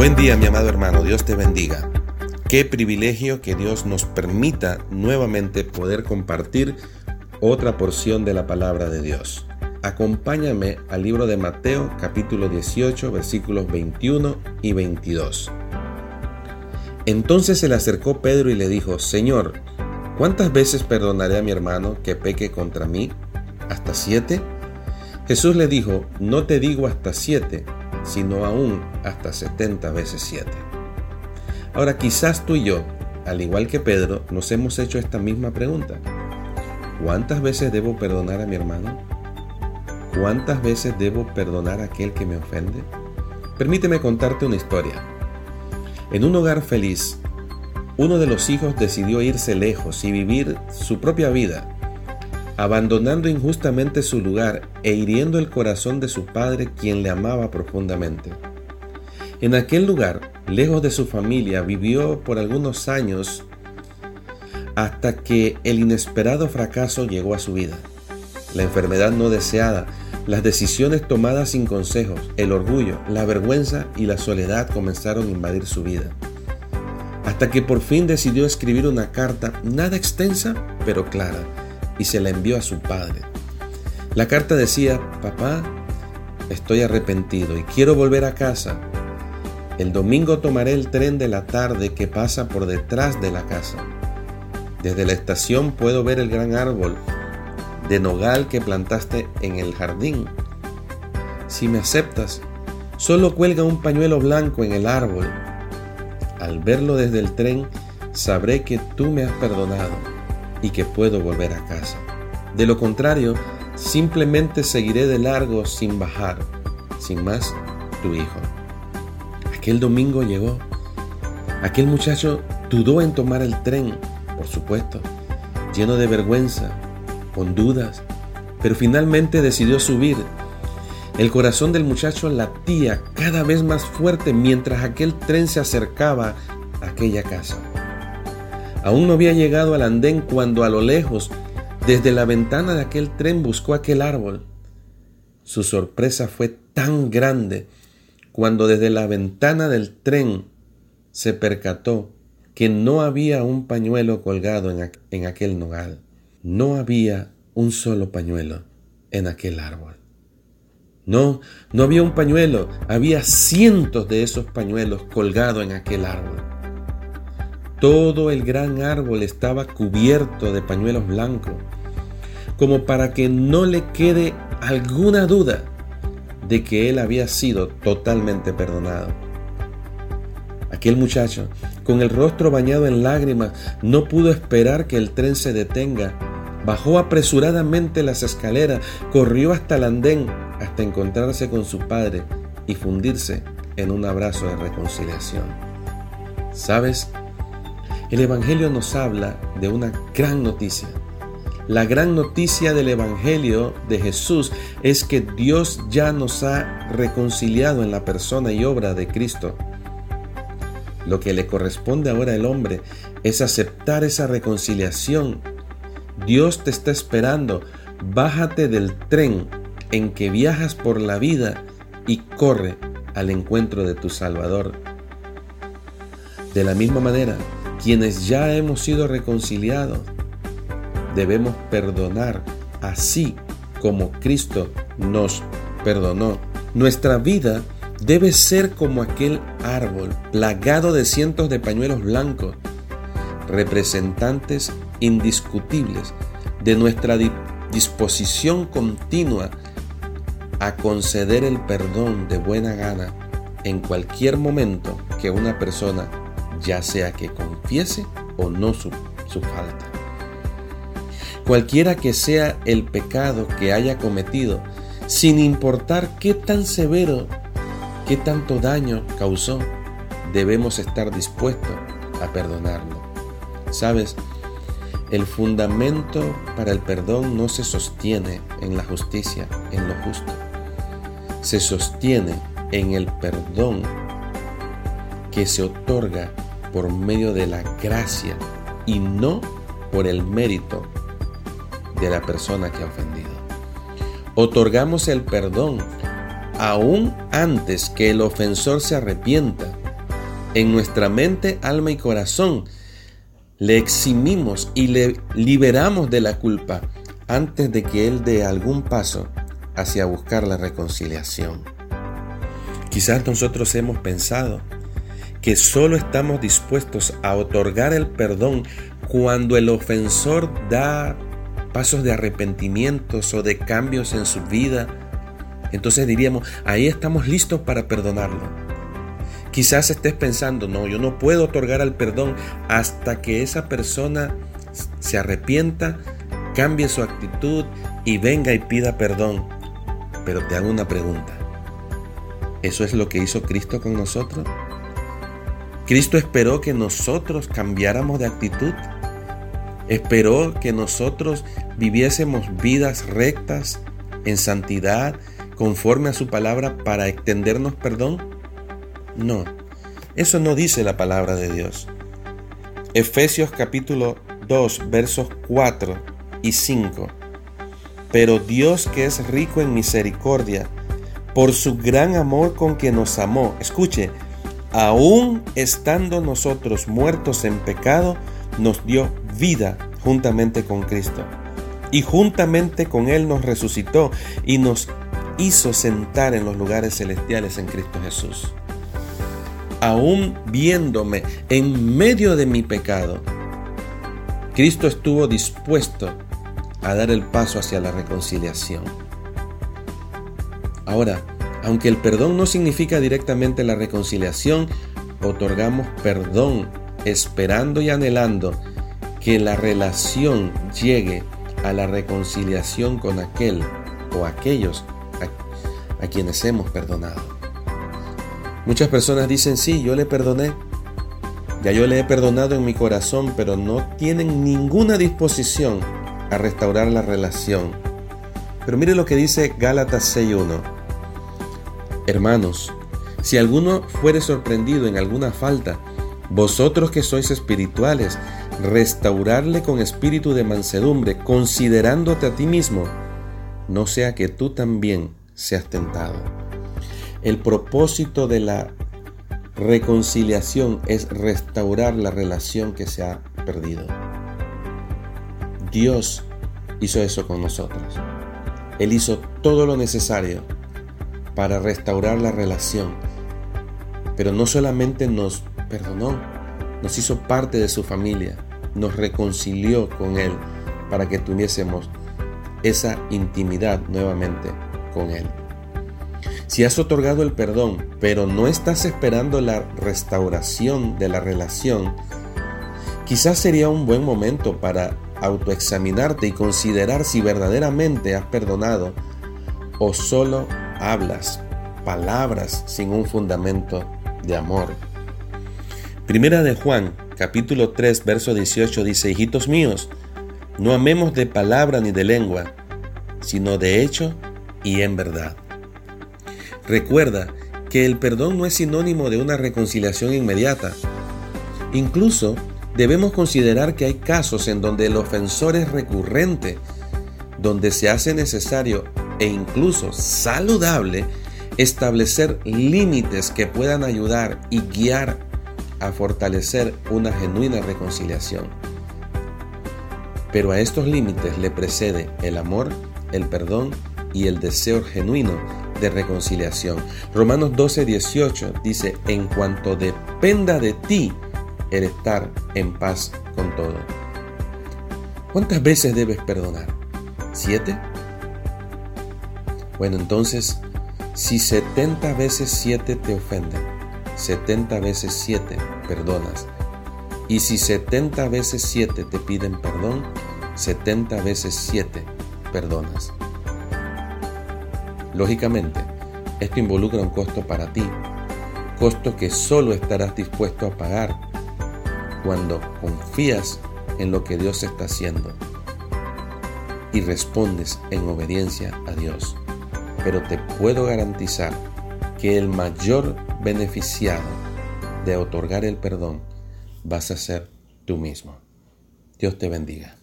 Buen día mi amado hermano, Dios te bendiga. Qué privilegio que Dios nos permita nuevamente poder compartir otra porción de la palabra de Dios. Acompáñame al libro de Mateo capítulo 18 versículos 21 y 22. Entonces se le acercó Pedro y le dijo, Señor, ¿cuántas veces perdonaré a mi hermano que peque contra mí? ¿Hasta siete? Jesús le dijo, no te digo hasta siete, sino aún hasta setenta veces siete. Ahora quizás tú y yo, al igual que Pedro, nos hemos hecho esta misma pregunta. ¿Cuántas veces debo perdonar a mi hermano? ¿Cuántas veces debo perdonar a aquel que me ofende? Permíteme contarte una historia. En un hogar feliz, uno de los hijos decidió irse lejos y vivir su propia vida abandonando injustamente su lugar e hiriendo el corazón de su padre quien le amaba profundamente. En aquel lugar, lejos de su familia, vivió por algunos años hasta que el inesperado fracaso llegó a su vida. La enfermedad no deseada, las decisiones tomadas sin consejos, el orgullo, la vergüenza y la soledad comenzaron a invadir su vida. Hasta que por fin decidió escribir una carta nada extensa, pero clara, y se la envió a su padre. La carta decía, papá, estoy arrepentido y quiero volver a casa. El domingo tomaré el tren de la tarde que pasa por detrás de la casa. Desde la estación puedo ver el gran árbol de nogal que plantaste en el jardín. Si me aceptas, solo cuelga un pañuelo blanco en el árbol. Al verlo desde el tren, sabré que tú me has perdonado y que puedo volver a casa. De lo contrario, simplemente seguiré de largo sin bajar. Sin más, tu hijo. Aquel domingo llegó. Aquel muchacho dudó en tomar el tren, por supuesto, lleno de vergüenza, con dudas, pero finalmente decidió subir. El corazón del muchacho latía cada vez más fuerte mientras aquel tren se acercaba a aquella casa. Aún no había llegado al andén cuando a lo lejos, desde la ventana de aquel tren, buscó aquel árbol. Su sorpresa fue tan grande cuando desde la ventana del tren se percató que no había un pañuelo colgado en, aquel nogal. No había un solo pañuelo en aquel árbol. No, no había un pañuelo, había cientos de esos pañuelos colgados en aquel árbol. Todo el gran árbol estaba cubierto de pañuelos blancos, como para que no le quede alguna duda de que él había sido totalmente perdonado. Aquel muchacho, con el rostro bañado en lágrimas, no pudo esperar que el tren se detenga. Bajó apresuradamente las escaleras, corrió hasta el andén hasta encontrarse con su padre y fundirse en un abrazo de reconciliación. ¿Sabes? El Evangelio nos habla de una gran noticia. La gran noticia del Evangelio de Jesús es que Dios ya nos ha reconciliado en la persona y obra de Cristo. Lo que le corresponde ahora al hombre es aceptar esa reconciliación. Dios te está esperando. Bájate del tren en que viajas por la vida y corre al encuentro de tu Salvador. De la misma manera, quienes ya hemos sido reconciliados, debemos perdonar así como Cristo nos perdonó. Nuestra vida debe ser como aquel árbol plagado de cientos de pañuelos blancos, representantes indiscutibles de nuestra disposición continua a conceder el perdón de buena gana en cualquier momento que una persona ya sea que confiese o no su, falta. Cualquiera que sea el pecado que haya cometido, sin importar qué tan severo, qué tanto daño causó, debemos estar dispuestos a perdonarlo. ¿Sabes? El fundamento para el perdón no se sostiene en la justicia, en lo justo. Se sostiene en el perdón que se otorga por medio de la gracia y no por el mérito de la persona que ha ofendido. Otorgamos el perdón aún antes que el ofensor se arrepienta en nuestra mente, alma y corazón. Le eximimos y le liberamos de la culpa antes de que Él dé algún paso hacia buscar la reconciliación. Quizás nosotros hemos pensado que solo estamos dispuestos a otorgar el perdón cuando el ofensor da pasos de arrepentimientos o de cambios en su vida. Entonces diríamos, ahí estamos listos para perdonarlo. Quizás estés pensando, no, yo no puedo otorgar el perdón hasta que esa persona se arrepienta, cambie su actitud y venga y pida perdón. Pero te hago una pregunta. ¿Eso es lo que hizo Cristo con nosotros? Cristo esperó que nosotros cambiáramos de actitud. Esperó que nosotros viviésemos vidas rectas, en santidad, conforme a su palabra para extendernos perdón. No, eso no dice la palabra de Dios. Efesios capítulo 2 versos 4 y 5. Pero Dios que es rico en misericordia, por su gran amor con que nos amó. Escuche, aún estando nosotros muertos en pecado, nos dio vida juntamente con Cristo. Y juntamente con Él nos resucitó y nos hizo sentar en los lugares celestiales en Cristo Jesús. Aún viéndome en medio de mi pecado, Cristo estuvo dispuesto a dar el paso hacia la reconciliación. Ahora, aunque el perdón no significa directamente la reconciliación, otorgamos perdón esperando y anhelando que la relación llegue a la reconciliación con aquel o aquellos a, quienes hemos perdonado. Muchas personas dicen, sí, yo le perdoné, ya yo le he perdonado en mi corazón, pero no tienen ninguna disposición a restaurar la relación. Pero mire lo que dice Gálatas 6.1. Hermanos, si alguno fuere sorprendido en alguna falta, vosotros que sois espirituales, restaurarle con espíritu de mansedumbre, considerándote a ti mismo, no sea que tú también seas tentado. El propósito de la reconciliación es restaurar la relación que se ha perdido. Dios hizo eso con nosotros. Él hizo todo lo necesario para restaurar la relación. Pero no solamente nos perdonó, nos hizo parte de su familia, nos reconcilió con Él para que tuviésemos esa intimidad nuevamente con Él. Si has otorgado el perdón, pero no estás esperando la restauración de la relación, quizás sería un buen momento para autoexaminarte y considerar si verdaderamente has perdonado o solo hablas palabras sin un fundamento de amor. Primera de Juan, capítulo 3, verso 18 dice, hijitos míos, no amemos de palabra ni de lengua, sino de hecho y en verdad. Recuerda que el perdón no es sinónimo de una reconciliación inmediata. Incluso debemos considerar que hay casos en donde el ofensor es recurrente, donde se hace necesario e incluso saludable establecer límites que puedan ayudar y guiar a fortalecer una genuina reconciliación. Pero a estos límites le precede el amor, el perdón y el deseo genuino de reconciliación. Romanos 12, 18 dice, en cuanto dependa de ti el estar en paz con todo. ¿Cuántas veces debes perdonar? ¿Siete? Bueno, entonces, si 70 veces 7 te ofenden, 70 veces 7 perdonas. Y si 70 veces 7 te piden perdón, 70 veces 7 perdonas. Lógicamente, esto involucra un costo para ti, costo que solo estarás dispuesto a pagar cuando confías en lo que Dios está haciendo y respondes en obediencia a Dios pero te puedo garantizar que el mayor beneficiado de otorgar el perdón vas a ser tú mismo. Dios te bendiga.